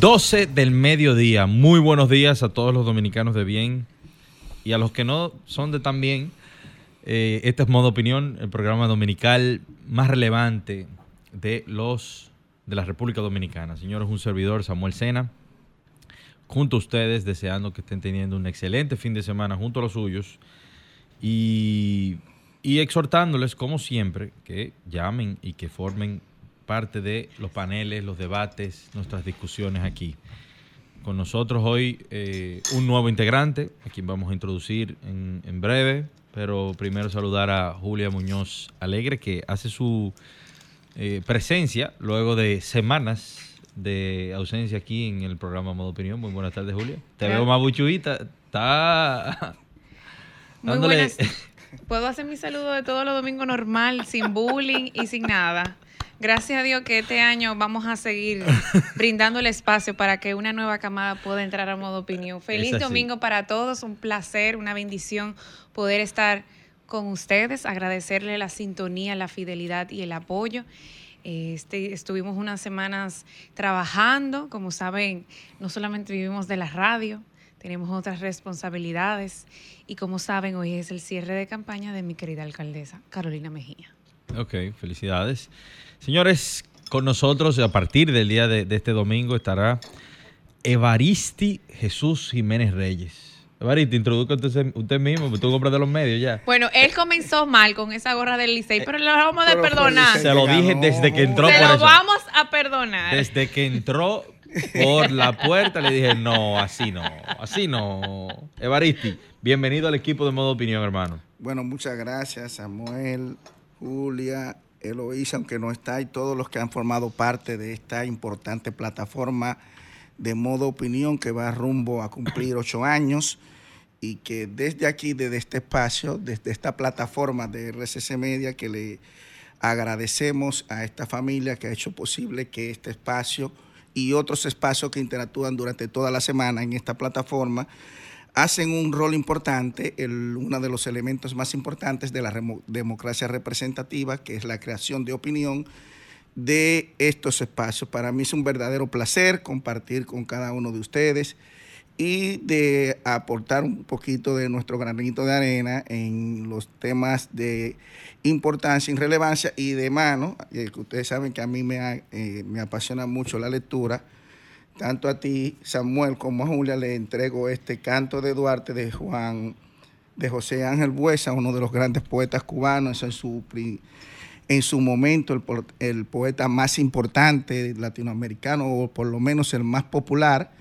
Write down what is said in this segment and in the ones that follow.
12 del mediodía. Muy buenos días a todos los dominicanos de bien y a los que no son de tan bien. Eh, este es Modo Opinión, el programa dominical más relevante de los de la República Dominicana. Señores, un servidor, Samuel Sena, junto a ustedes, deseando que estén teniendo un excelente fin de semana junto a los suyos y, y exhortándoles, como siempre, que llamen y que formen parte de los paneles, los debates, nuestras discusiones aquí. Con nosotros hoy eh, un nuevo integrante, a quien vamos a introducir en, en, breve, pero primero saludar a Julia Muñoz Alegre, que hace su eh, presencia luego de semanas de ausencia aquí en el programa Modo Opinión. Muy buenas tardes, Julia. Te Claro. veo más buchuita. Está Muy dándole- buenas. Puedo hacer mi saludo de todos los domingos normal, sin bullying y sin nada. Gracias a Dios que este año vamos a seguir brindando el espacio para que una nueva camada pueda entrar a modo opinión. Feliz domingo para todos, un placer, una bendición poder estar con ustedes, agradecerle la sintonía, la fidelidad y el apoyo. Este, estuvimos unas semanas trabajando, como saben, no solamente vivimos de la radio, tenemos otras responsabilidades y como saben, hoy es el cierre de campaña de mi querida alcaldesa, Carolina Mejía. Ok, felicidades. Señores, con nosotros a partir del día de, de este domingo estará Evaristi Jesús Jiménez Reyes. Evaristi, introduzca usted, usted mismo, porque tú compras de los medios ya. Bueno, él comenzó mal con esa gorra del Licey, pero le vamos a perdonar. Se lo dije desde que entró Se por lo eso. vamos a perdonar. Desde que entró por la puerta le dije, no, así no, así no. Evaristi, bienvenido al equipo de Modo Opinión, hermano. Bueno, muchas gracias, Samuel, Julia, Eloísa, aunque no está, y todos los que han formado parte de esta importante plataforma de modo opinión que va rumbo a cumplir ocho años y que desde aquí, desde este espacio, desde esta plataforma de RCC Media, que le agradecemos a esta familia que ha hecho posible que este espacio y otros espacios que interactúan durante toda la semana en esta plataforma hacen un rol importante, el- uno de los elementos más importantes de la democracia representativa, que es la creación de opinión de estos espacios. Para mí es un verdadero placer compartir con cada uno de ustedes y de aportar un poquito de nuestro granito de arena en los temas de importancia y relevancia y de mano, eh, que ustedes saben que a mí me, eh, me apasiona mucho la lectura, tanto a ti, Samuel, como a Julia, le entrego este canto de Duarte de Juan, de José Ángel Buesa, uno de los grandes poetas cubanos en su, en su momento, el, po- el poeta más importante latinoamericano, o por lo menos el más popular,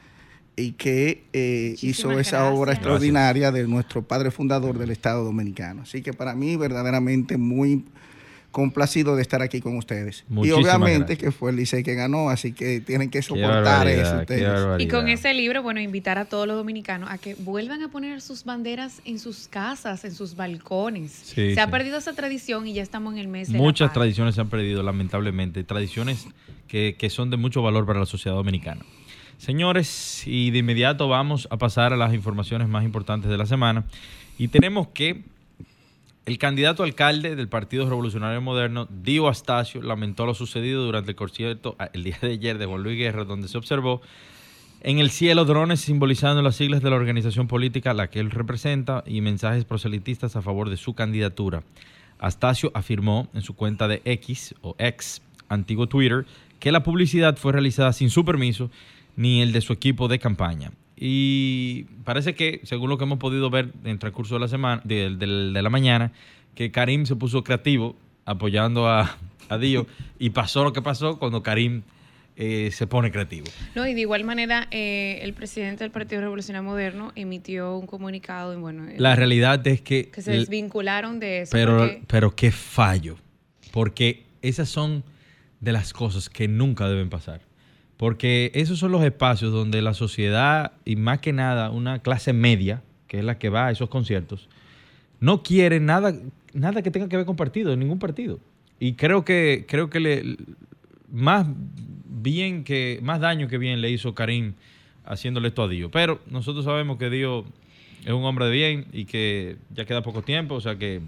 y que eh, hizo esa obra gracias. extraordinaria de nuestro padre fundador del Estado Dominicano. Así que para mí, verdaderamente muy complacido de estar aquí con ustedes. Muchísimas y obviamente gracias. que fue el Licey que ganó, así que tienen que soportar eso ustedes. Y con ese libro, bueno, invitar a todos los dominicanos a que vuelvan a poner sus banderas en sus casas, en sus balcones. Sí, se ha perdido esa tradición y ya estamos en el mes de la Muchas tradiciones se han perdido, lamentablemente. Tradiciones que, que son de mucho valor para la sociedad dominicana. Señores, y de inmediato vamos a pasar a las informaciones más importantes de la semana. Y tenemos que el candidato alcalde del Partido Revolucionario Moderno, Dio Astacio, lamentó lo sucedido durante el concierto ah, el día de ayer de Juan Luis Guerra, donde se observó en el cielo drones simbolizando las siglas de la organización política a la que él representa y mensajes proselitistas a favor de su candidatura. Astacio afirmó en su cuenta de X o X, antiguo Twitter, que la publicidad fue realizada sin su permiso ni el de su equipo de campaña. Y parece que, según lo que hemos podido ver en el transcurso de la semana, de, de- de la mañana, que Karim se puso creativo apoyando a, a Dio y pasó lo que pasó cuando Karim eh, se pone creativo. No, y de igual manera, eh, el presidente del Partido Revolucionario Moderno emitió un comunicado y bueno, La realidad es que... que se desvincularon de eso. Pero, porque- pero qué fallo. Porque esas son de las cosas que nunca deben pasar. Porque esos son los espacios donde la sociedad y más que nada una clase media, que es la que va a esos conciertos, no quiere nada, nada que tenga que ver con partido, ningún partido. Y creo que, creo que le, más bien que, más daño que bien le hizo Karim haciéndole esto a Dios. Pero nosotros sabemos que Dios es un hombre de bien y que ya queda poco tiempo, o sea que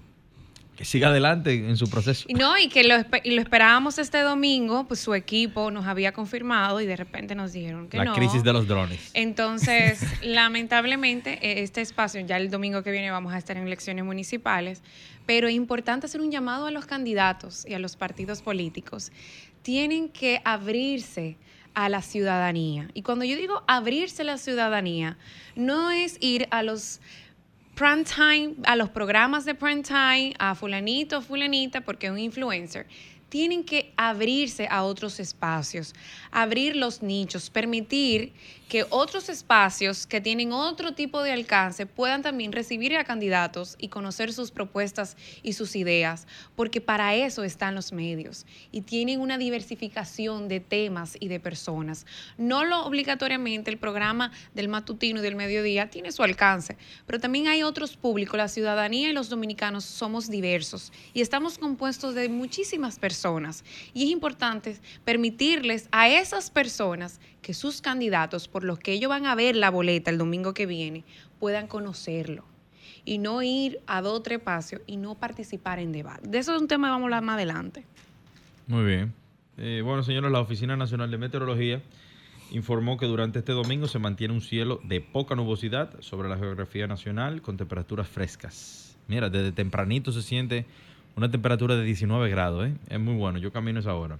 que siga adelante en su proceso. No, y que lo, y lo esperábamos este domingo, pues su equipo nos había confirmado y de repente nos dijeron que no. La crisis de los drones. Entonces, lamentablemente, e, este espacio, ya el domingo que viene vamos a estar en elecciones municipales, pero es importante hacer un llamado a los candidatos y a los partidos políticos. Tienen que abrirse a la ciudadanía. Y cuando yo digo abrirse a la ciudadanía, no es ir a los prime a los programas de prime time, a fulanito, fulanita, porque es un influencer, tienen que abrirse a otros espacios, abrir los nichos, permitir que otros espacios que tienen otro tipo de alcance puedan también recibir a candidatos y conocer sus propuestas y sus ideas, porque para eso están los medios y tienen una diversificación de temas y de personas. No lo obligatoriamente el programa del matutino y del mediodía tiene su alcance, pero también hay otros públicos, la ciudadanía y los dominicanos somos diversos y estamos compuestos de muchísimas personas y es importante permitirles a esas personas que sus candidatos, por los que ellos van a ver la boleta el domingo que viene, puedan conocerlo y no ir a dos o tres espacios y no participar en debate. De eso es un tema que vamos a hablar más adelante. Muy bien. Eh, bueno, señores, la Oficina Nacional de Meteorología informó que durante este domingo se mantiene un cielo de poca nubosidad sobre la geografía nacional con temperaturas frescas. Mira, desde tempranito se siente una temperatura de 19 grados, ¿eh? Es muy bueno, yo camino esa hora.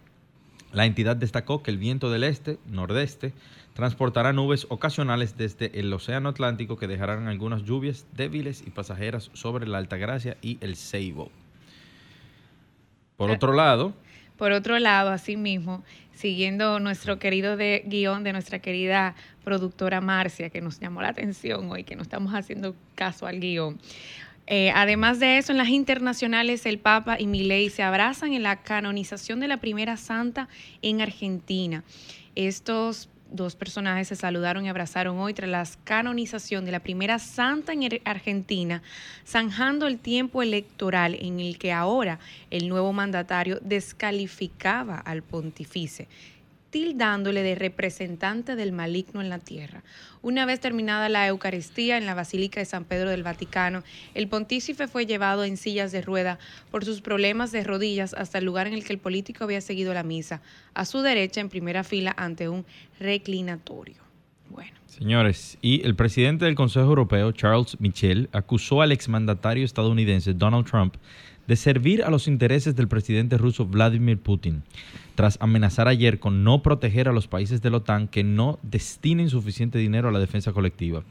La entidad destacó que el viento del este, nordeste, transportará nubes ocasionales desde el Océano Atlántico que dejarán algunas lluvias débiles y pasajeras sobre la Altagracia y el Ceibo. Por eh, otro lado... Por otro lado, asimismo, siguiendo nuestro querido de, guion de nuestra querida productora Marcia, que nos llamó la atención hoy, que no estamos haciendo caso al guion. Eh, además de eso, en las internacionales, el Papa y Milei se abrazan en la canonización de la primera santa en Argentina. Estos dos personajes se saludaron y abrazaron hoy tras la canonización de la primera santa en Argentina, zanjando el tiempo electoral en el que ahora el nuevo mandatario descalificaba al pontífice tildándole de representante del maligno en la tierra. Una vez terminada la Eucaristía en la Basílica de San Pedro del Vaticano, el pontífice fue llevado en sillas de rueda por sus problemas de rodillas hasta el lugar en el que el político había seguido la misa, a su derecha en primera fila ante un reclinatorio. Bueno. Señores, y el presidente del Consejo Europeo, Charles Michel, acusó al exmandatario estadounidense Donald Trump de servir a los intereses del presidente ruso Vladimir Putin, tras amenazar ayer con no proteger a los países de la OTAN que no destinen suficiente dinero a la defensa colectiva.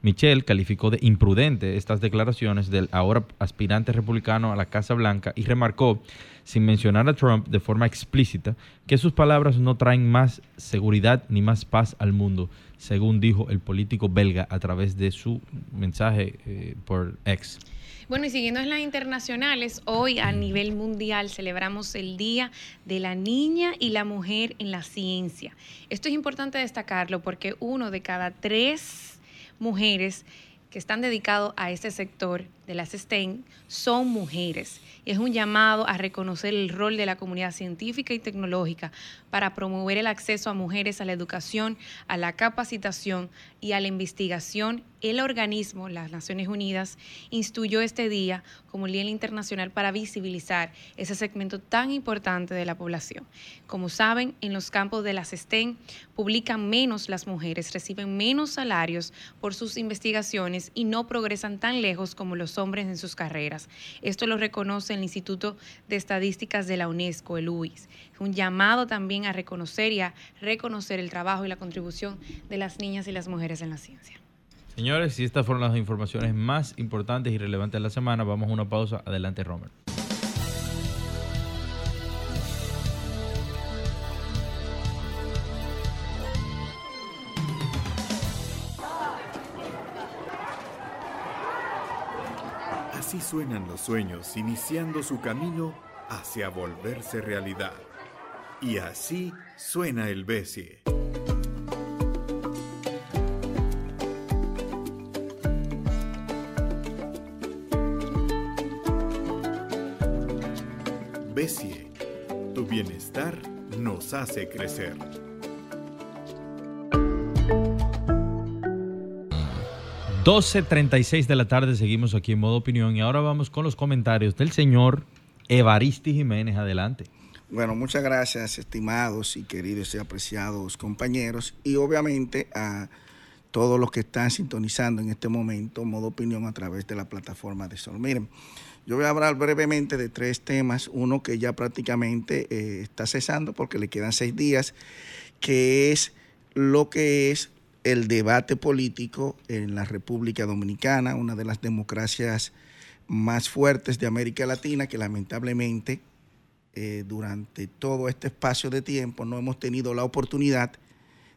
Michel calificó de imprudente estas declaraciones del ahora aspirante republicano a la Casa Blanca y remarcó, sin mencionar a Trump de forma explícita, que sus palabras no traen más seguridad ni más paz al mundo, según dijo el político belga a través de su mensaje eh, por X. Bueno, y siguiendo en las internacionales, hoy a nivel mundial celebramos el Día de la Niña y la Mujer en la Ciencia. Esto es importante destacarlo porque uno de cada tres mujeres que están dedicados a este sector de las STEM son mujeres. Y es un llamado a reconocer el rol de la comunidad científica y tecnológica para promover el acceso a mujeres a la educación, a la capacitación y a la investigación. El organismo, las Naciones Unidas, instituyó este día como el Día Internacional para visibilizar ese segmento tan importante de la población. Como saben, en los campos de las STEM publican menos las mujeres, reciben menos salarios por sus investigaciones y no progresan tan lejos como los hombres en sus carreras. Esto lo reconoce el Instituto de Estadísticas de la UNESCO, el UIS. Es un llamado también a reconocer y a reconocer el trabajo y la contribución de las niñas y las mujeres en la ciencia. Señores, si estas fueron las informaciones más importantes y relevantes de la semana, vamos a una pausa. Adelante, Romer. suenan los sueños iniciando su camino hacia volverse realidad. Y así suena el Bessie. Bessie, tu bienestar nos hace crecer. ...12.36 de la tarde, seguimos aquí en modo opinión... ...y ahora vamos con los comentarios del señor Evaristi Jiménez. Adelante. Bueno, muchas gracias, estimados y queridos y apreciados compañeros... ...y obviamente a todos los que están sintonizando en este momento... ...modo opinión a través de la plataforma de Sol. Miren... Yo voy a hablar brevemente de tres temas. Uno que ya prácticamente eh, está cesando porque le quedan seis días, que es lo que es el debate político en la República Dominicana, una de las democracias más fuertes de América Latina, que lamentablemente eh, durante todo este espacio de tiempo no hemos tenido la oportunidad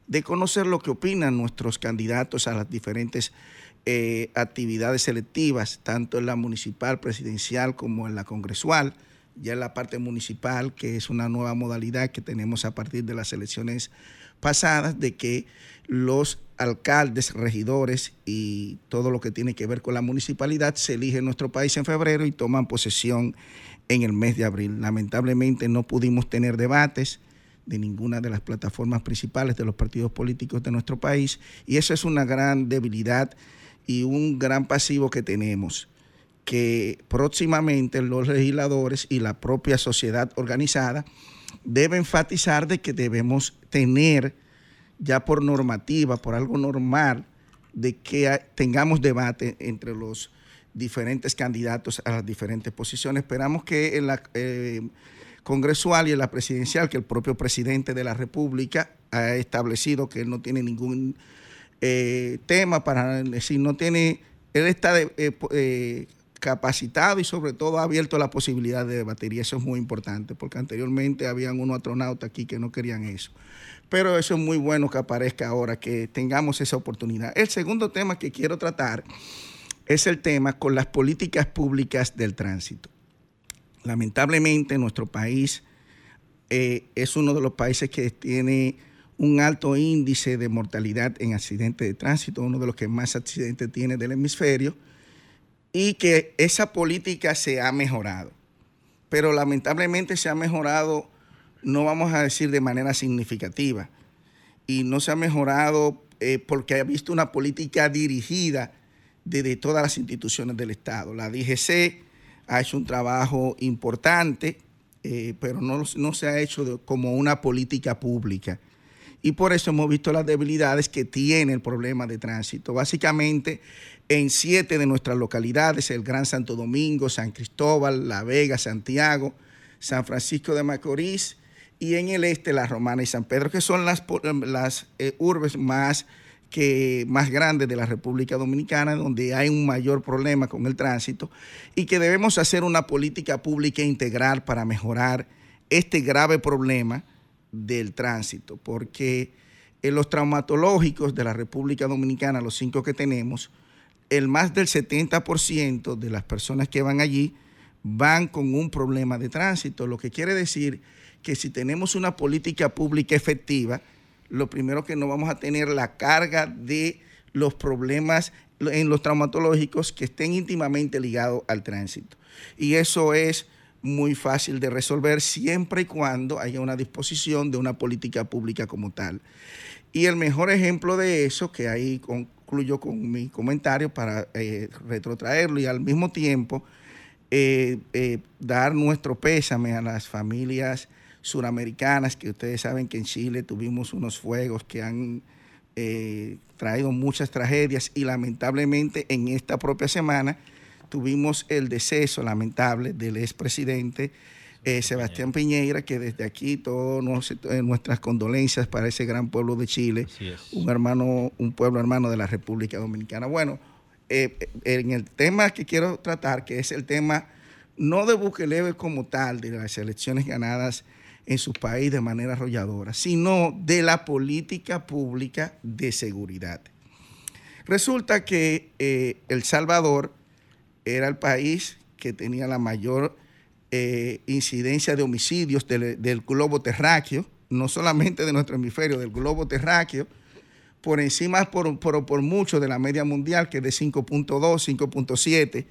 de conocer lo que opinan nuestros candidatos a las diferentes eh, actividades selectivas, tanto en la municipal, presidencial como en la congresual. Ya en la parte municipal, que es una nueva modalidad que tenemos a partir de las elecciones pasadas, de que los alcaldes, regidores y todo lo que tiene que ver con la municipalidad se elige en nuestro país en febrero y toman posesión en el mes de abril. Lamentablemente no pudimos tener debates de ninguna de las plataformas principales de los partidos políticos de nuestro país y eso es una gran debilidad y un gran pasivo que tenemos, que próximamente los legisladores y la propia sociedad organizada deben enfatizar de que debemos tener ya por normativa, por algo normal, de que tengamos debate entre los diferentes candidatos a las diferentes posiciones. Esperamos que en la eh, congresual y en la presidencial, que el propio presidente de la República ha establecido que él no tiene ningún eh, tema para decir, no tiene, él está eh, capacitado y sobre todo ha abierto la posibilidad de debatir y eso es muy importante porque anteriormente habían unos astronautas aquí que no querían eso. Pero eso es muy bueno que aparezca ahora, que tengamos esa oportunidad. El segundo tema que quiero tratar es el tema con las políticas públicas del tránsito. Lamentablemente nuestro país es uno de los países que tiene un alto índice de mortalidad en accidentes de tránsito, uno de los que más accidentes tiene del hemisferio, y que esa política se ha mejorado. Pero lamentablemente se ha mejorado, no vamos a decir de manera significativa, y no se ha mejorado eh, porque ha visto una política dirigida desde todas las instituciones del Estado. La DGC ha hecho un trabajo importante, eh, pero no, no, se ha hecho como una política pública y por eso hemos visto las debilidades que tiene el problema de tránsito. Básicamente, en siete de nuestras localidades, el Gran Santo Domingo, San Cristóbal, La Vega, Santiago, San Francisco de Macorís y en el este La Romana y San Pedro, que son las, las eh, urbes más, que, más grandes de la República Dominicana, donde hay un mayor problema con el tránsito y que debemos hacer una política pública integral para mejorar este grave problema del tránsito, porque en los traumatológicos de la República Dominicana, los cinco que tenemos, el más del 70% de las personas que van allí van con un problema de tránsito, lo que quiere decir que si tenemos una política pública efectiva, lo primero que no vamos a tener la carga de los problemas en los traumatológicos que estén íntimamente ligados al tránsito. Y eso es muy fácil de resolver siempre y cuando haya una disposición de una política pública como tal. Y el mejor ejemplo de eso, que ahí concluyo con mi comentario para eh, retrotraerlo y al mismo tiempo eh, eh, dar nuestro pésame a las familias suramericanas, que ustedes saben que en Chile tuvimos unos fuegos que han traído muchas tragedias y lamentablemente en esta propia semana tuvimos el deceso lamentable del expresidente eh, Sebastián Piñeira, que desde aquí todas eh, nuestras condolencias para ese gran pueblo de Chile, un hermano, un pueblo hermano de la República Dominicana. Bueno, eh, en el tema que quiero tratar, que es el tema no de Bukele como tal, de las elecciones ganadas en su país de manera arrolladora, sino de la política pública de seguridad. Resulta que El Salvador era el país que tenía la mayor eh, incidencia de homicidios del, globo terráqueo, no solamente de nuestro hemisferio, del globo terráqueo, por encima, por, por, mucho de la media mundial, que es de 5.2, 5.7,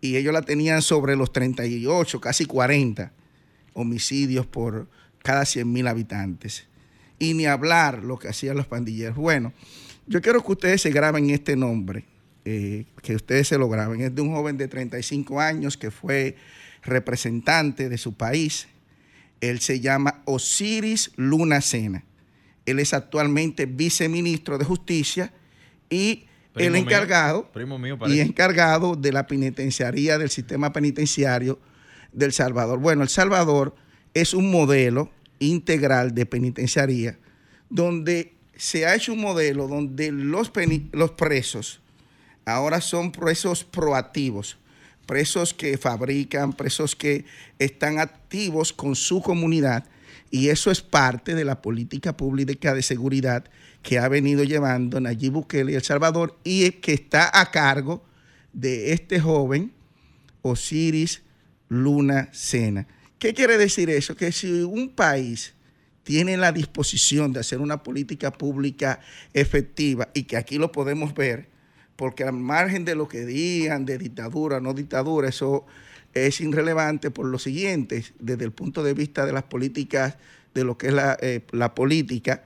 y ellos la tenían sobre los 38, casi 40. homicidios por cada 100 mil habitantes. Y ni hablar lo que hacían los pandilleros. Bueno, yo quiero que ustedes se graben este nombre, eh, que ustedes se lo graben. Es de un joven de 35 años que fue representante de su país. Él se llama Osiris Luna Sena. Él es actualmente viceministro de Justicia y el encargado y encargado de la penitenciaría del sistema penitenciario del Salvador. Bueno, El Salvador es un modelo integral de penitenciaría donde se ha hecho un modelo donde los, los presos ahora son presos proactivos, presos que fabrican, presos que están activos con su comunidad y eso es parte de la política pública de seguridad que ha venido llevando Nayib Bukele y El Salvador y que está a cargo de este joven Osiris Luna Sena. ¿Qué quiere decir eso? Que si un país tiene la disposición de hacer una política pública efectiva y que aquí lo podemos ver, porque al margen de lo que digan de dictadura no dictadura, eso es irrelevante por lo siguiente, desde el punto de vista de las políticas, de lo que es la, eh, la política,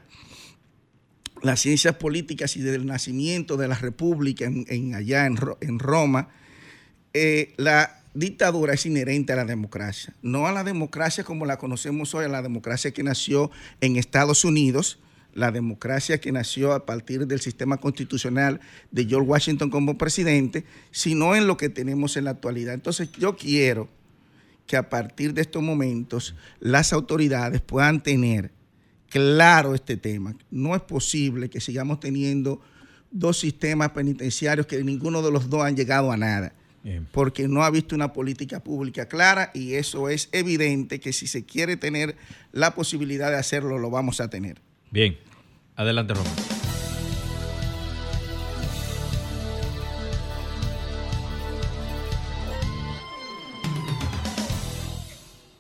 las ciencias políticas y del nacimiento de la República en, allá en, Roma, eh, la dictadura es inherente a la democracia, no a la democracia como la conocemos hoy, a la democracia que nació en Estados Unidos, la democracia que nació a partir del sistema constitucional de George Washington como presidente, sino en lo que tenemos en la actualidad. Entonces yo quiero que a partir de estos momentos las autoridades puedan tener claro este tema. No es posible que sigamos teniendo dos sistemas penitenciarios que ninguno de los dos han llegado a nada. Porque no ha visto una política pública clara y eso es evidente que si se quiere tener la posibilidad de hacerlo, lo vamos a tener. Bien, adelante Román.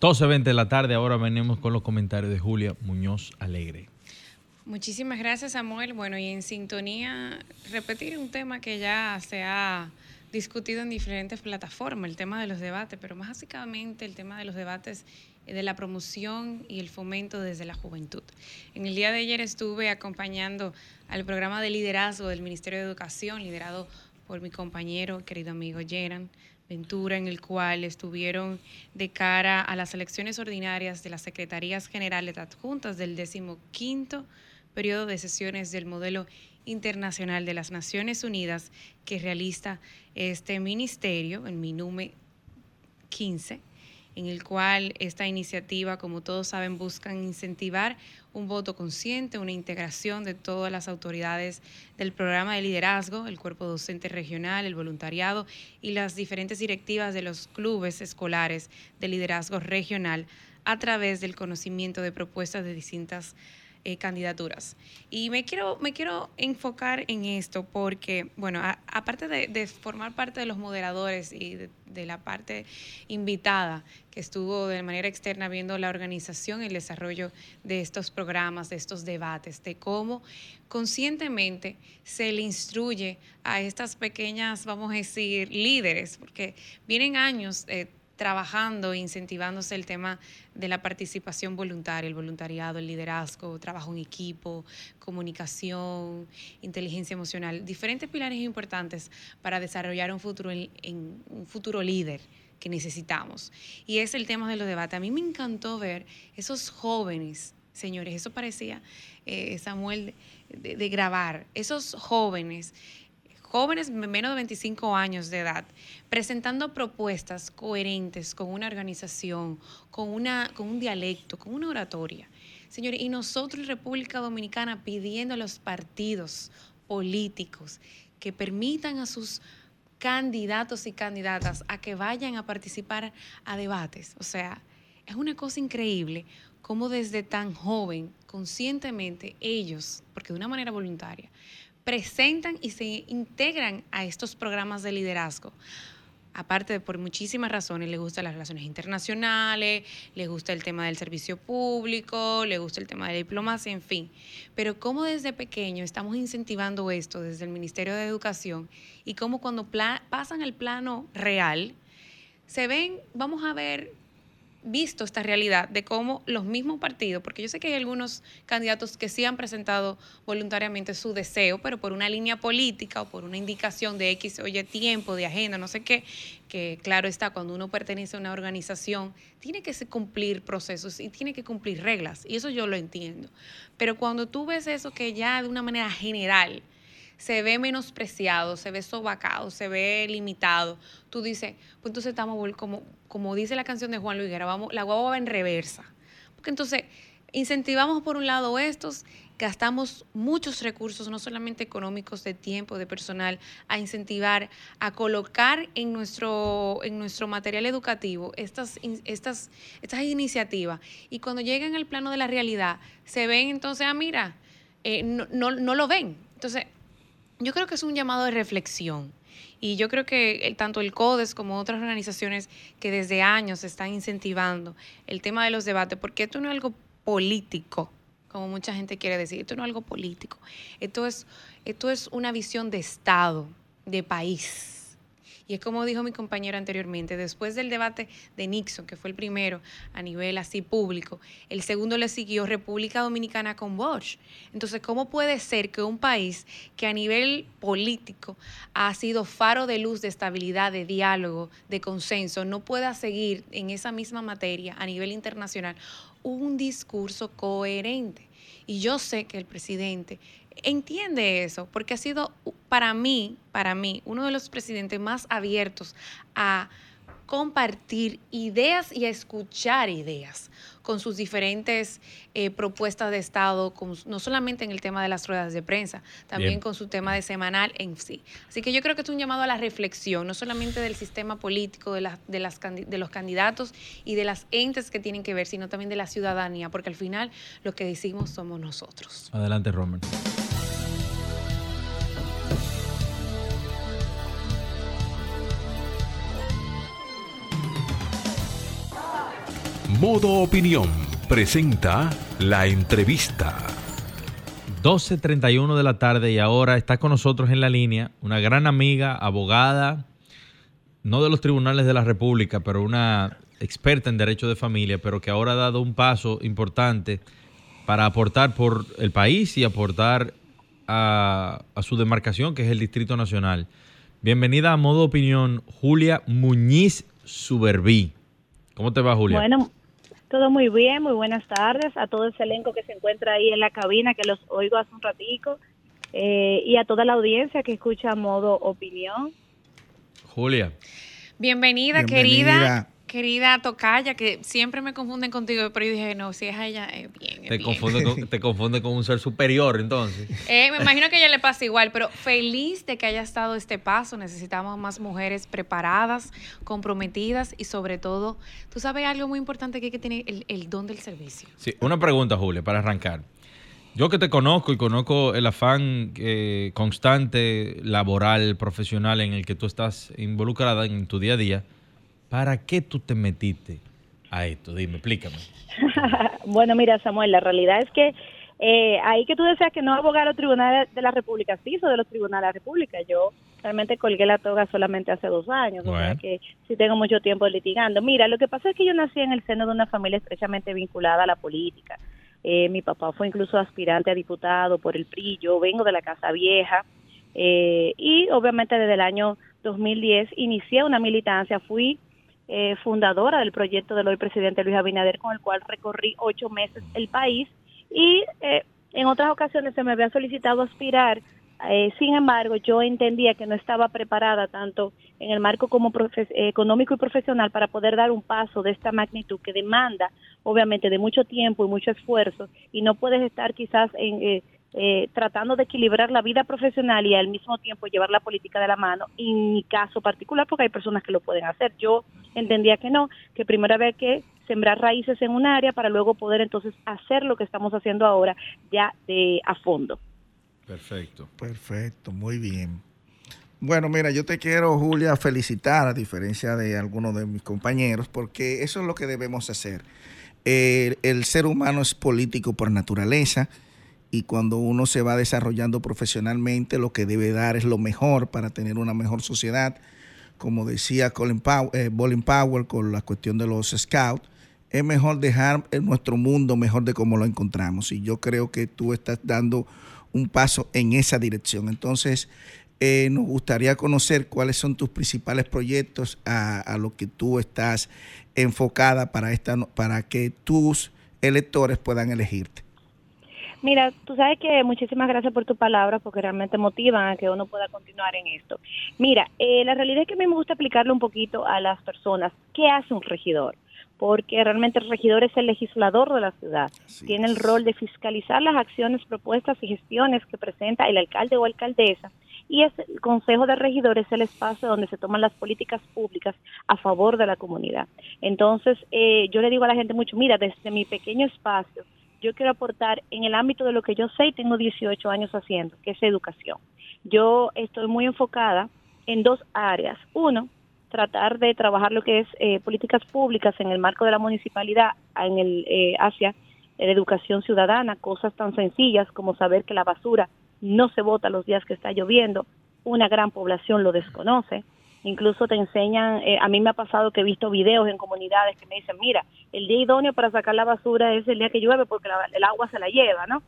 12.20 de la tarde, ahora venimos con los comentarios de Julia Muñoz Alegre. Muchísimas gracias, Samuel. Bueno, y en sintonía, repetir un tema que ya se ha discutido en diferentes plataformas, el tema de los debates, pero más básicamente el tema de los debates de la promoción y el fomento desde la juventud. En el día de ayer estuve acompañando al programa de liderazgo del Ministerio de Educación, liderado por mi compañero, querido amigo Geran Ventura, en el cual estuvieron de cara a las elecciones ordinarias de las Secretarías Generales adjuntas del 15 periodo de sesiones del modelo internacional de las Naciones Unidas que realiza este ministerio, en mi número 15, en el cual esta iniciativa, como todos saben, buscan incentivar un voto consciente, una integración de todas las autoridades del programa de liderazgo, el cuerpo docente regional, el voluntariado y las diferentes directivas de los clubes escolares de liderazgo regional a través del conocimiento de propuestas de distintas eh, candidaturas. Y me quiero, me quiero enfocar en esto porque, bueno, aparte de, formar parte de los moderadores y de, la parte invitada que estuvo de manera externa viendo la organización y el desarrollo de estos programas, de estos debates, de cómo conscientemente se le instruye a estas pequeñas, vamos a decir, líderes, porque vienen años trabajando incentivándose el tema de la participación voluntaria, el voluntariado, el liderazgo, trabajo en equipo, comunicación, inteligencia emocional, diferentes pilares importantes para desarrollar un futuro, un futuro líder que necesitamos. Y es el tema de los debates. A mí me encantó ver esos jóvenes, señores, eso parecía, eh, Samuel, de grabar, esos jóvenes jóvenes menos de 25 años de edad, presentando propuestas coherentes con una organización, con, una, con un dialecto, con una oratoria. Señores, y nosotros República Dominicana pidiendo a los partidos políticos que permitan a sus candidatos y candidatas a que vayan a participar a debates. O sea, es una cosa increíble cómo desde tan joven, conscientemente, ellos, porque de una manera voluntaria, presentan y se integran a estos programas de liderazgo. Aparte de por muchísimas razones, le gustan las relaciones internacionales, le gusta el tema del servicio público, le gusta el tema de la diplomacia, en fin. Pero cómo desde pequeño estamos incentivando esto desde el Ministerio de Educación y cómo cuando pasan al plano real, se ven, vamos a ver, visto esta realidad de cómo los mismos partidos, porque yo sé que hay algunos candidatos que sí han presentado voluntariamente su deseo, pero por una línea política o por una indicación de X, oye, tiempo, de agenda, no sé qué, que claro está, cuando uno pertenece a una organización, tiene que cumplir procesos y tiene que cumplir reglas, y eso yo lo entiendo. Pero cuando tú ves eso que ya de una manera general, se ve menospreciado, se ve sobacado, se ve limitado, tú dices, pues entonces estamos como, como dice la canción de Juan Luis Guerra, vamos, la guagua va en reversa. Porque entonces incentivamos por un lado estos, gastamos muchos recursos, no solamente económicos, de tiempo, de personal, a incentivar, a colocar en nuestro, en nuestro material educativo estas, estas, estas iniciativas. Y cuando llegan al plano de la realidad, se ven entonces, ah, mira, eh, no, no, no lo ven. Entonces, yo creo que es un llamado de reflexión. Y yo creo que tanto el CODES como otras organizaciones que desde años están incentivando el tema de los debates, porque esto no es algo político, como mucha gente quiere decir, esto no es algo político, esto es, esto es una visión de Estado, de país y es como dijo mi compañero anteriormente, después del debate de Nixon, que fue el primero a nivel así público, el segundo le siguió República Dominicana con Bush. Entonces, ¿cómo puede ser que un país que a nivel político ha sido faro de luz de estabilidad, de diálogo, de consenso, no pueda seguir en esa misma materia a nivel internacional un discurso coherente? Y yo sé que el presidente entiende eso, porque ha sido para mí, para mí, uno de los presidentes más abiertos a compartir ideas y a escuchar ideas con sus diferentes eh, propuestas de Estado, no solamente en el tema de las ruedas de prensa, también con su tema de semanal en sí. Así que yo creo que es un llamado a la reflexión, no solamente del sistema político, de, de, las, de los candidatos y de las entes que tienen que ver, sino también de la ciudadanía, porque al final lo que decimos somos nosotros. Adelante, Roman. Modo Opinión presenta la entrevista. 12.31 de la tarde y ahora está con nosotros en la línea una gran amiga, abogada, no de los tribunales de la República, pero una experta en derecho de familia, pero que ahora ha dado un paso importante para aportar por el país y aportar a, a su demarcación, que es el Distrito Nacional. Bienvenida a Modo Opinión, Julia Muñiz Suberbí. ¿Cómo te va, Julia? Bueno, todo muy bien, muy buenas tardes a todo ese elenco que se encuentra ahí en la cabina, que los oigo hace un ratico, eh, y a toda la audiencia que escucha modo opinión. Julia. Bienvenida, querida querida Tocaya, que siempre me confunden contigo, pero yo dije, no, si es ella, es bien. te, Confunde con, te confunde con un ser superior, entonces. Eh, me imagino que a ella le pasa igual, pero feliz de que haya estado este paso. Necesitamos más mujeres preparadas, comprometidas y sobre todo, tú sabes algo muy importante que hay que tener el, don del servicio. Sí, una pregunta, Julia, para arrancar. Yo que te conozco y conozco el afán eh, constante, laboral, profesional en el que tú estás involucrada en tu día a día, ¿Para qué tú te metiste a esto? Dime, explícame. bueno, mira, Samuel, la realidad es que eh, ahí que tú decías que no abogar a los tribunales de la República, sí, hizo de los tribunales de la República. Yo realmente colgué la toga solamente hace dos años, o sea que sí tengo mucho tiempo litigando. Mira, lo que pasa es que yo nací en el seno de una familia estrechamente vinculada a la política. Eh, mi papá fue incluso aspirante a diputado por el PRI, yo vengo de la Casa Vieja eh, y obviamente desde el año 2010 inicié una militancia, fui eh, fundadora del proyecto del hoy presidente Luis Abinader, con el cual recorrí ocho meses el país y eh, en otras ocasiones se me había solicitado aspirar. Eh, sin embargo, yo entendía que no estaba preparada tanto en el marco como económico y profesional para poder dar un paso de esta magnitud que demanda, obviamente, de mucho tiempo y mucho esfuerzo y no puedes estar quizás en eh, tratando de equilibrar la vida profesional y al mismo tiempo llevar la política de la mano, en mi caso particular, porque hay personas que lo pueden hacer. Yo entendía que no, que primero había que sembrar raíces en un área para luego poder entonces hacer lo que estamos haciendo ahora ya de a fondo. Perfecto. Perfecto, muy bien. Bueno, mira, yo te quiero, Julia, felicitar, a diferencia de algunos de mis compañeros, porque eso es lo que debemos hacer. el ser humano es político por naturaleza y cuando uno se va desarrollando profesionalmente, lo que debe dar es lo mejor para tener una mejor sociedad. Como decía Colin Powell, eh, Powell con la cuestión de los scouts, es mejor dejar nuestro mundo mejor de como lo encontramos. Y yo creo que tú estás dando un paso en esa dirección. Entonces, eh, nos gustaría conocer cuáles son tus principales proyectos a, a lo que tú estás enfocada para, esta, para que tus electores puedan elegirte. Mira, tú sabes que muchísimas gracias por tu palabra porque realmente motivan a que uno pueda continuar en esto. Mira, eh, la realidad es que a mí me gusta explicarle un poquito a las personas qué hace un regidor porque realmente el regidor es el legislador de la ciudad. Tiene el rol de fiscalizar las acciones, propuestas y gestiones que presenta el alcalde o alcaldesa. Y es, el Consejo de Regidores es el espacio donde se toman las políticas públicas a favor de la comunidad. Entonces, eh, yo le digo a la gente mucho, mira, desde mi pequeño espacio, yo quiero aportar en el ámbito de lo que yo sé y tengo 18 años haciendo, que es educación. Yo estoy muy enfocada en dos áreas. Uno, tratar de trabajar lo que es eh, políticas públicas en el marco de la municipalidad en el, eh, hacia la educación ciudadana, cosas tan sencillas como saber que la basura no se bota los días que está lloviendo, una gran población lo desconoce, incluso te enseñan, eh, a mí me ha pasado que he visto videos en comunidades que me dicen, mira, el día idóneo para sacar la basura es el día que llueve porque el agua se la lleva, ¿no?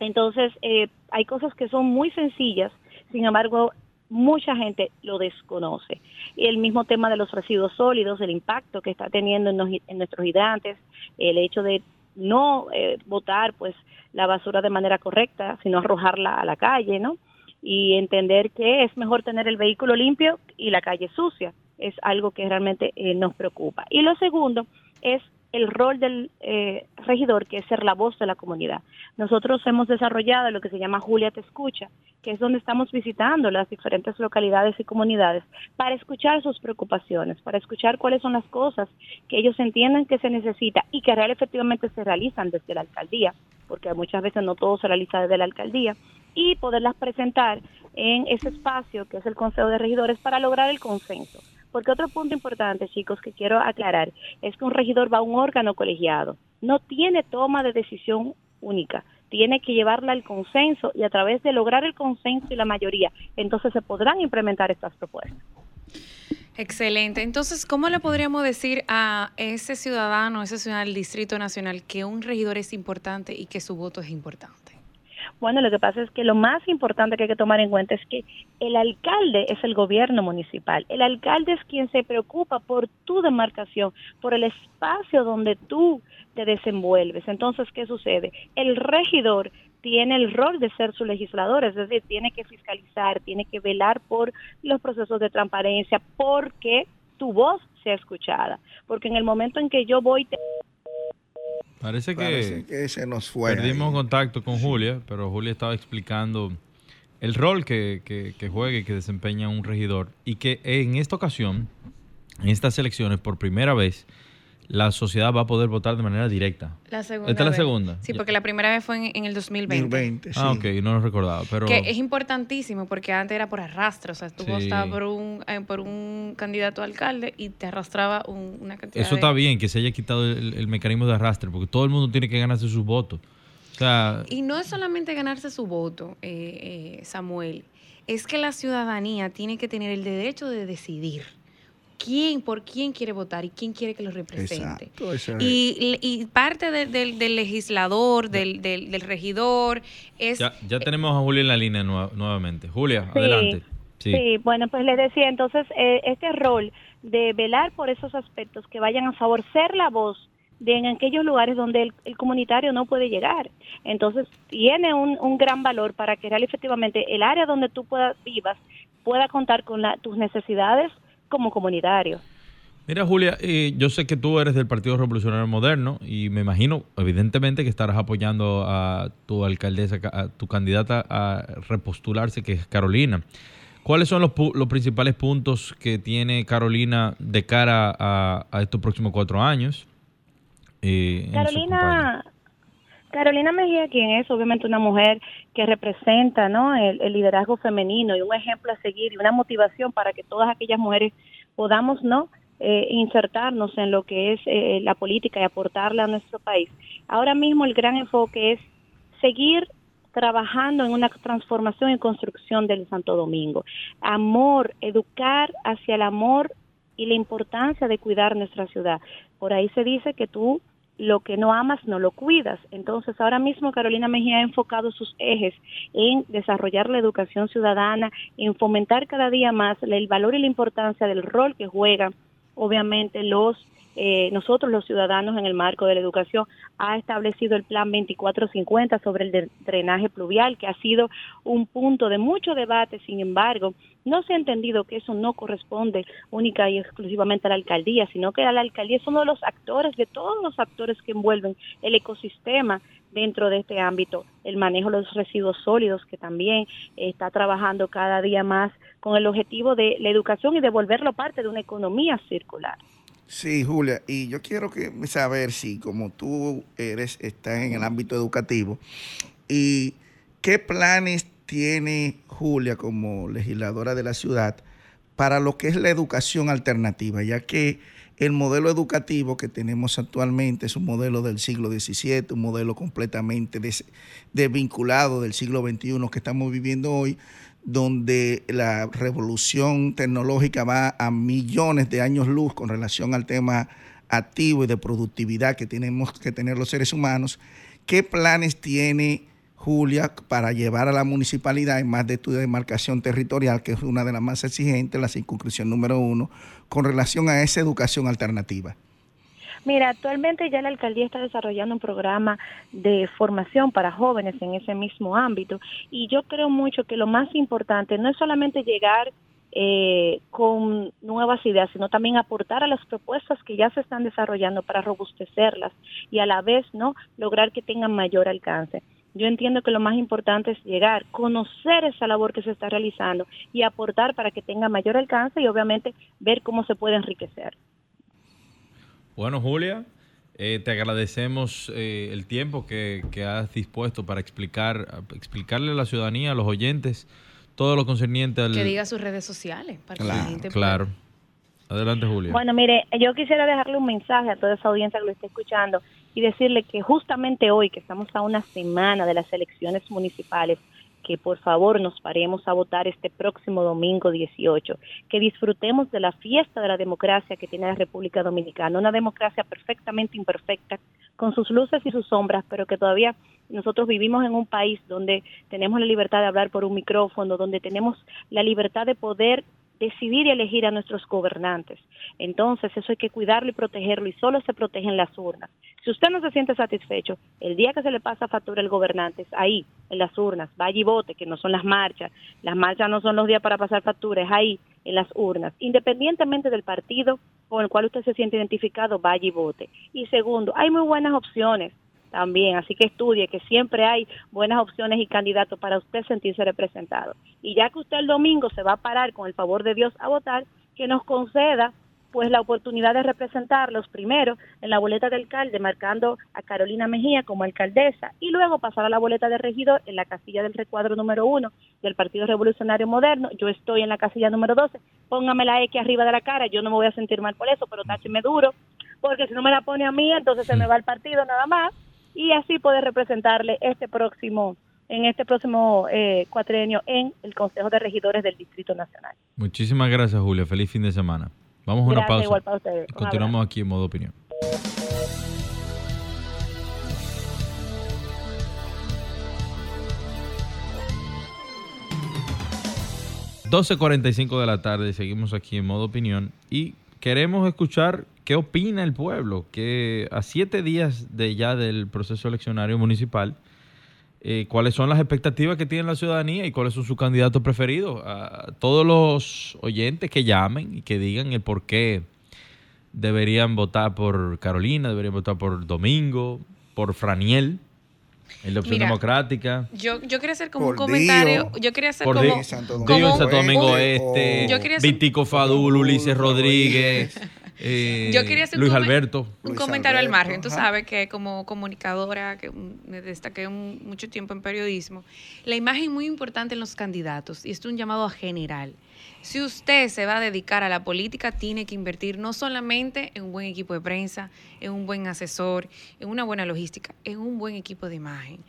Entonces, eh, hay cosas que son muy sencillas, sin embargo, mucha gente lo desconoce. Y el mismo tema de los residuos sólidos, el impacto que está teniendo en, en nuestros hidrantes, el hecho de no eh, botar pues la basura de manera correcta, sino arrojarla a la calle, ¿no? Y entender que es mejor tener el vehículo limpio y la calle sucia. Es algo que realmente eh, nos preocupa. Y lo segundo es el rol del eh, regidor, que es ser la voz de la comunidad. Nosotros hemos desarrollado lo que se llama Julia Te Escucha, que es donde estamos visitando las diferentes localidades y comunidades para escuchar sus preocupaciones, para escuchar cuáles son las cosas que ellos entienden que se necesita y que real efectivamente se realizan desde la alcaldía, porque muchas veces no todo se realiza desde la alcaldía, y poderlas presentar en ese espacio que es el Consejo de Regidores para lograr el consenso. Porque otro punto importante, chicos, que quiero aclarar, es que un regidor va a un órgano colegiado, no tiene toma de decisión única, tiene que llevarla al consenso y a través de lograr el consenso y la mayoría, entonces se podrán implementar estas propuestas. Excelente. Entonces, ¿cómo le podríamos decir a ese ciudadano, ese ciudadano del Distrito Nacional, que un regidor es importante y que su voto es importante? Bueno, lo que pasa es que lo más importante que hay que tomar en cuenta es que el alcalde es el gobierno municipal. El alcalde es quien se preocupa por tu demarcación, por el espacio donde tú te desenvuelves. Entonces, ¿qué sucede? El regidor tiene el rol de ser su legislador, es decir, tiene que fiscalizar, tiene que velar por los procesos de transparencia, porque tu voz sea escuchada. Porque en el momento en que yo voy... Te Parece que, se nos fue. Perdimos contacto con Julia, pero Julia estaba explicando el rol que, que, juega y que desempeña un regidor y que en esta ocasión, en estas elecciones, por primera vez, la sociedad va a poder votar de manera directa. La segunda. Esta es la segunda. Sí, porque la primera vez fue en, el 2020. Ah, ok, no lo recordaba. Pero... Que es importantísimo porque antes era por arrastre. O sea, tú votabas por un, eh, por un candidato a alcalde y te arrastraba una cantidad. Eso está bien, que se haya quitado el, mecanismo de arrastre, porque todo el mundo tiene que ganarse sus votos. O sea, y no es solamente ganarse su voto, eh, eh, Samuel, es que la ciudadanía tiene que tener el derecho de decidir quién, por quién quiere votar y quién quiere que lo represente. y, parte del legislador, del, regidor, es... Ya, tenemos a Julia en la línea nuevamente. Julia, adelante. Sí. bueno, pues les decía, entonces, eh, este rol de velar por esos aspectos que vayan a favor, ser la voz de en aquellos lugares donde el, comunitario no puede llegar. Entonces, tiene un, un, gran valor para que real efectivamente el área donde tú puedas, vivas pueda contar con la, tus necesidades como comunitario. Mira, Julia, eh, yo sé que tú eres del Partido Revolucionario Moderno y me imagino, evidentemente, que estarás apoyando a tu alcaldesa, a tu candidata a repostularse, que es Carolina. ¿Cuáles son los, los principales puntos que tiene Carolina de cara a, estos próximos cuatro años? Eh, Carolina, Carolina Mejía, quien es obviamente una mujer que representa el, liderazgo femenino y un ejemplo a seguir y una motivación para que todas aquellas mujeres podamos no eh, insertarnos en lo que es eh, la política y aportarle a nuestro país. Ahora mismo el gran enfoque es seguir trabajando en una transformación y construcción del Santo Domingo. Amor, educar hacia el amor y la importancia de cuidar nuestra ciudad. Por ahí se dice que tú lo que no amas no lo cuidas. Entonces, ahora mismo Carolina Mejía ha enfocado sus ejes en desarrollar la educación ciudadana, en fomentar cada día más el valor y la importancia del rol que juegan, obviamente, los eh, nosotros los ciudadanos en el marco de la educación ha establecido el plan 2450 sobre el drenaje pluvial, que ha sido un punto de mucho debate, sin embargo, no se ha entendido que eso no corresponde única y exclusivamente a la alcaldía, sino que la alcaldía es uno de los actores, de todos los actores que envuelven el ecosistema dentro de este ámbito, el manejo de los residuos sólidos, que también está trabajando cada día más con el objetivo de la educación y de volverlo parte de una economía circular. Sí, Julia, y yo quiero que saber si como tú eres, estás en el ámbito educativo, y qué planes tiene Julia como legisladora de la ciudad para lo que es la educación alternativa, ya que el modelo educativo que tenemos actualmente es un modelo del siglo XVII, un modelo completamente desvinculado del siglo XXI que estamos viviendo hoy, donde la revolución tecnológica va a millones de años luz con relación al tema activo y de productividad que tenemos que tener los seres humanos. ¿Qué planes tiene Julia para llevar a la municipalidad en más de tu demarcación territorial, que es una de las más exigentes, la circunscripción número uno, con relación a esa educación alternativa? Mira, actualmente ya la alcaldía está desarrollando un programa de formación para jóvenes en ese mismo ámbito y yo creo mucho que lo más importante no es solamente llegar eh, con nuevas ideas, sino también aportar a las propuestas que ya se están desarrollando para robustecerlas y a la vez no lograr que tengan mayor alcance. Yo entiendo que lo más importante es llegar, conocer esa labor que se está realizando y aportar para que tenga mayor alcance y obviamente ver cómo se puede enriquecer. Bueno, Julia, eh, te agradecemos eh, el tiempo que, has dispuesto para explicar, explicarle a la ciudadanía, a los oyentes, todo lo concerniente al... Que diga sus redes sociales. Para claro, que la gente claro. Adelante, Julia. Bueno, mire, yo quisiera dejarle un mensaje a toda esa audiencia que lo esté escuchando y decirle que justamente hoy, que estamos a una semana de las elecciones municipales, que por favor nos paremos a votar este próximo domingo 18, que disfrutemos de la fiesta de la democracia que tiene la República Dominicana, una democracia perfectamente imperfecta, con sus luces y sus sombras, pero que todavía nosotros vivimos en un país donde tenemos la libertad de hablar por un micrófono, donde tenemos la libertad de poder decidir y elegir a nuestros gobernantes. Entonces, eso hay que cuidarlo y protegerlo y solo se protegen las urnas. Si usted no se siente satisfecho, el día que se le pasa factura al gobernante, es ahí, en las urnas, vaya y vote, que no son las marchas. Las marchas no son los días para pasar factura, es ahí, en las urnas. Independientemente del partido con el cual usted se siente identificado, vaya y vote. Y segundo, hay muy buenas opciones también, así que estudie que siempre hay buenas opciones y candidatos para usted sentirse representado. Y ya que usted el domingo se va a parar con el favor de Dios a votar, que nos conceda pues la oportunidad de representarlos primero en la boleta de alcalde marcando a Carolina Mejía como alcaldesa y luego pasar a la boleta de regidor en la casilla del recuadro número uno del Partido Revolucionario Moderno. Yo estoy en la casilla número 12. Póngame la X arriba de la cara, yo no me voy a sentir mal por eso, pero tácheme duro, porque si no me la pone a mí, entonces se me va el partido nada más y así poder representarle este próximo en este próximo eh, cuatrenio en el Consejo de Regidores del Distrito Nacional. Muchísimas gracias, Julia. Feliz fin de semana. Vamos a una pausa. Igual para ustedes. Continuamos aquí en modo opinión. ...12.45 de la tarde... ...seguimos aquí en modo opinión... ...y queremos escuchar qué opina el pueblo, que a siete días de ya del proceso eleccionario municipal, eh, cuáles son las expectativas que tiene la ciudadanía y cuáles son sus candidatos preferidos. A todos los oyentes que llamen y que digan el por qué deberían votar por Carolina, deberían votar por Domingo, por Franiel. En la opción democrática. Yo, yo quería hacer como un comentario. yo quería hacer como. Santo Domingo, Santo Domingo Este. Vitico Fadul, Ulises Rodríguez. Eh, yo quería hacer Luis un, Alberto. Un comentario al margen. Tú sabes que como comunicadora, que me destaqué mucho tiempo en periodismo, la imagen es muy importante en los candidatos y esto es un llamado a general. Si usted se va a dedicar a la política, tiene que invertir no solamente en un buen equipo de prensa, en un buen asesor, en una buena logística, en un buen equipo de imagen.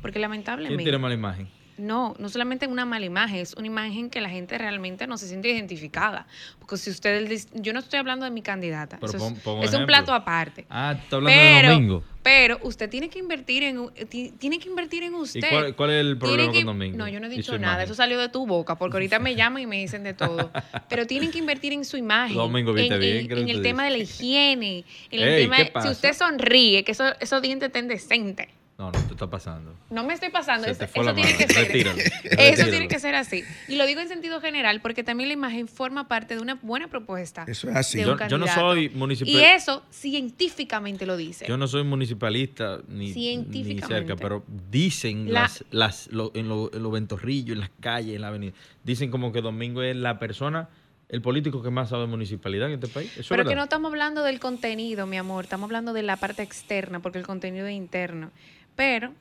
Porque lamentablemente... ¿Quién tiene mala imagen? No, no solamente una mala imagen, es una imagen que la gente realmente no se siente identificada. Porque si ustedes, yo no estoy hablando de mi candidata, Pero eso pon- es, pon un es un ejemplo. plato aparte. Ah, está hablando pero, de Domingo. pero usted tiene que invertir en ti- tiene que invertir en usted. cuál- cuál es el problema que- con Domingo No, yo no he dicho nada, imagen? eso salió de tu boca, porque ahorita me llaman y me dicen de todo. Pero tienen que invertir en su imagen. Domingo, viste en, bien, en- ¿qué es lo en el tema de la higiene, en el Ey, tema ¿qué de- si usted sonríe, que eso, esos dientes estén decentes. No, no, te está pasando. No me estoy pasando, Se eso, te fue eso la tiene mano. que ser. Retíralo, Eso tiene que ser así. Y lo digo en sentido general porque también la imagen forma parte de una buena propuesta. Eso es así. de Yo, un yo no soy municipal. Y eso científicamente lo dice. Yo no soy municipalista ni, ni cerca, pero dicen La- las, las, lo- en, lo- en los ventorrillos, en las calles, en la avenida, dicen como que Domingo es la persona, el político que más sabe de municipalidad en este país. Eso Pero es que no estamos hablando del contenido, mi amor, estamos hablando de la parte externa, porque el contenido es interno. Pero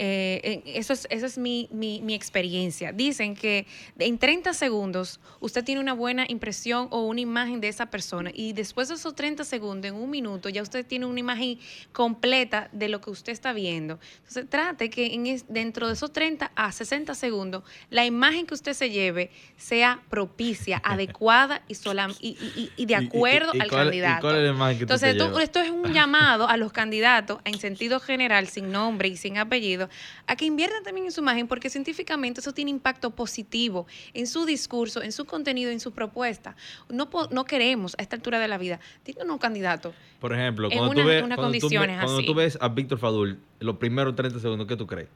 eh, eso es, esa es mi, mi- mi experiencia. Dicen que en 30 segundos usted tiene una buena impresión o una imagen de esa persona y después de esos 30 segundos, en un minuto, ya usted tiene una imagen completa de lo que usted está viendo. Entonces trate que en es- dentro de esos 30 a 60 segundos, la imagen que usted se lleve sea propicia, adecuada y, solam- y, y- y- de acuerdo al cuál- candidato. Entonces, tú- esto es un llamado a los candidatos, en sentido general, sin nombre y sin apellido, a que inviertan también en su imagen, porque científicamente eso tiene impacto positivo en su discurso, en su contenido, en su propuesta. No, no queremos a esta altura de la vida, díganos un candidato. Por ejemplo, en cuando, una- tú, ves, unas cuando, tú, cuando así. tú ves a Víctor Fadul, los primeros 30 segundos, ¿qué tú crees?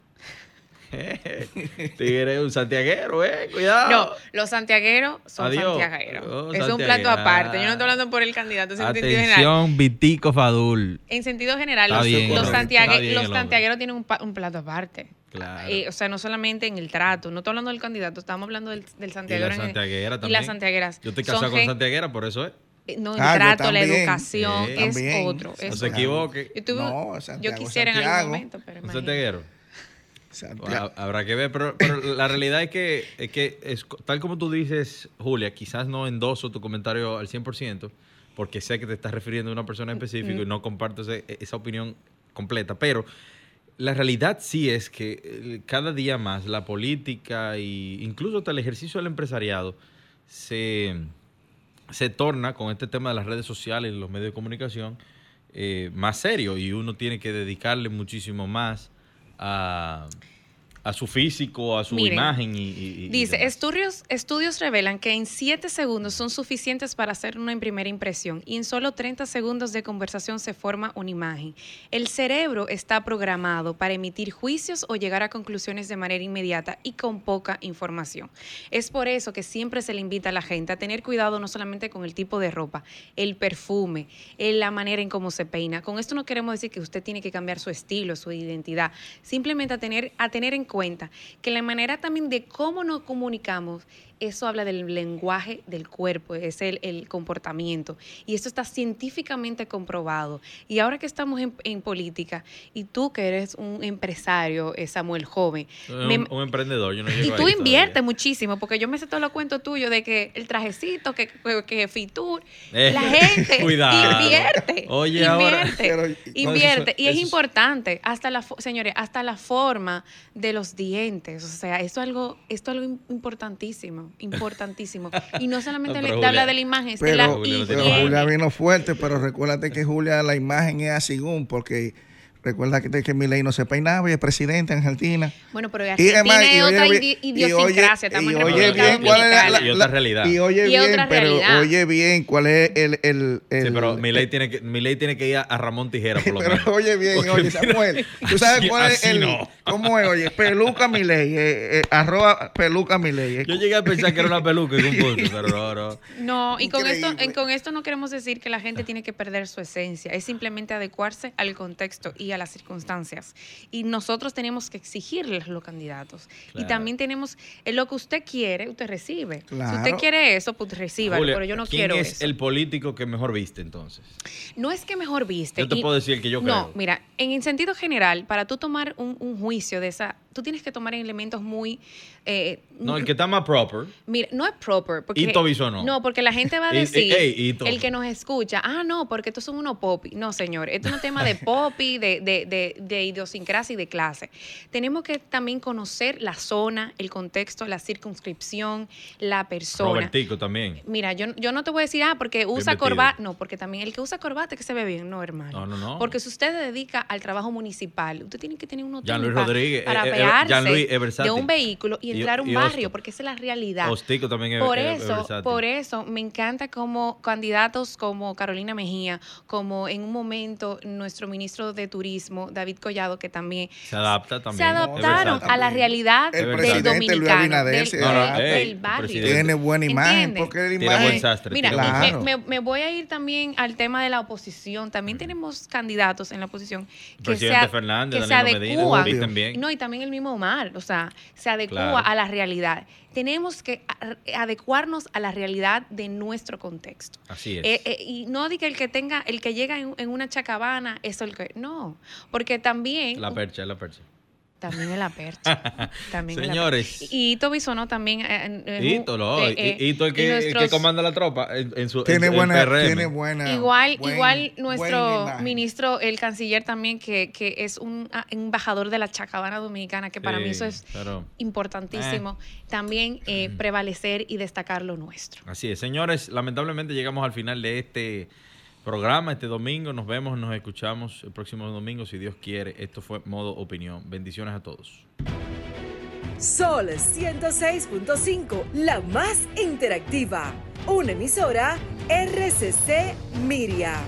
Tigre, un santiaguero, eh, cuidado. No, los santiagueros son Adiós. santiagueros. Oh, es un plato aparte. Yo no estoy hablando por el candidato, es en sentido general. Atención, Vitico Fadul. En sentido general, Está los, bien, los santiague- bien santiagueros tienen un, plato aparte. Claro. Eh, o sea, no solamente en el trato, no estoy hablando del candidato, estamos hablando del, del y santiaguero. la en el- santiaguera y también. las santiagueras. Yo estoy Son casado con santiaguera, por eso es. eh, No, el Ah, yo trato, la educación Sí, es también. otro. No se equivoque. Yo, tuve- No, yo Santiago, quisiera en algún momento, pero Un santiaguero. Santiago. Habrá que ver, pero, pero la realidad es que, es que es, tal como tú dices, Julia, quizás no endoso tu comentario al 100%, porque sé que te estás refiriendo a una persona específica y no comparto ese- esa opinión completa, pero la realidad sí es que eh, cada día más la política e incluso hasta el ejercicio del empresariado se, se torna con este tema de las redes sociales y los medios de comunicación eh, más serio y uno tiene que dedicarle muchísimo más a, a su físico, a su Miren, imagen y, Dice, estudios, estudios revelan que en 7 segundos son suficientes para hacer una primera impresión y en solo 30 segundos de conversación se forma una imagen. El cerebro está programado para emitir juicios o llegar a conclusiones de manera inmediata y con poca información. Es por eso que siempre se le invita a la gente a tener cuidado no solamente con el tipo de ropa, el perfume, el- la manera en cómo se peina. Con esto no queremos decir que usted tiene que cambiar su estilo, su identidad. Simplemente a tener, a tener en cuenta que la manera también de cómo nos comunicamos, eso habla del lenguaje del cuerpo, es el, el comportamiento. Y esto está científicamente comprobado. Y ahora que estamos en, en política, y tú que eres un empresario, eh, Samuel joven, un, me- un emprendedor, yo no y tú inviertes todavía. muchísimo, porque yo me sé todo lo cuento tuyo de que el trajecito, que, que, que Fitur, Eh, la gente cuidado. invierte. Oye, ahora- invierte, Pero, no, invierte. eso- y es eso- importante, hasta la, señores, hasta la forma de los dientes. O sea, esto es algo, esto es algo im- importantísimo, importantísimo. Y no solamente pero habla Julia- de la imagen, es de la Pero, pero. Julia vino fuerte, pero recuérdate que Julia, la imagen es así, porque recuerda que, que Milei no se peinaba y es presidente en Argentina. Bueno, pero Y Argentina además, es y otra y idiosincrasia, y oye bien cuál es la-. Y realidad. Y oye Y bien, pero oye bien cuál es el... el, el Sí, pero Milei tiene que, Milei tiene que ir a, Ramón Tijera, por lo pero menos. oye bien, Porque oye Samuel, ¿tú sabes así- cuál es el... no. ¿Cómo es? Oye, peluca Milei, eh, eh, arroba peluca Milei. Yo llegué a pensar que era una peluca en un punto, pero no, no. No, y con esto, Increíble. con esto no queremos decir que la gente tiene que perder su esencia, es simplemente adecuarse al contexto y a las circunstancias. Y nosotros tenemos que exigirles a los candidatos. Y también tenemos, en lo que usted quiere, usted recibe. Si usted quiere eso, pues reciba, pero yo no ¿quién quiero es eso. el político que mejor viste entonces? No es que mejor viste. Yo te y- puedo decir el que yo No, creo. mira, en el sentido general, para tú tomar un, un juicio de esa tú tienes que tomar elementos muy... eh, No, el que está más proper. Mira, no es proper. Porque, Ito Bisonó. No, porque la gente va a decir, el que nos escucha, ah, no, porque estos son unos popi. No, señor, esto es un tema de popi, de, de, de, de idiosincrasia y de clase. Tenemos que también conocer la zona, el contexto, la circunscripción, la persona. Robertico también. Mira, yo, yo no te voy a decir, ah, porque usa corbata. No, porque también el que usa corbata es que se ve bien. No, hermano. No, no, no. Porque si usted se dedica al trabajo municipal, usted tiene que tener unos Luis Rodríguez, para eh, de un vehículo y entrar a un y barrio, porque esa es la realidad. Hostico también es- por es- es eso, por eso me encanta como candidatos como Carolina Mejía, como en un momento nuestro ministro de Turismo, David Collado, que también Se adapta también. se adaptaron a la realidad El del dominicano, del, barrio. Tiene buena imagen, ¿Entiendes? porque la imagen... buen sastre. Mira, me- Claro. me, me voy a ir también al tema de la oposición. También tenemos candidatos en la oposición que Presidente se, Fernández, que se adecúan. No, y también el mismo Omar, o sea, se Claro. a la realidad. Tenemos que adecuarnos a la realidad de nuestro contexto. Así es. Eh, eh, y no diga el que tenga, el que llega en, en una chacabana, eso el que. No, porque también. la percha, la percha. También es la percha. también Señores. percha. Y Ito Bisonó también. eh, eh, no, eh, eh, Hito el que, el que nuestros- comanda la tropa en, en su Tiene en- en buena, PRM. tiene buena. Igual, buen- igual nuestro ministro, el canciller también, que, que es un ah, embajador de la chacabana dominicana, que para Sí, mí eso es pero- importantísimo. También eh, prevalecer y destacar lo nuestro. Así es, señores, lamentablemente llegamos al final de este programa, este domingo. Nos vemos, nos escuchamos el próximo domingo, si Dios quiere. Esto fue Modo Opinión. Bendiciones a todos. Sol 106.5, la más interactiva. Una emisora RCC Miria.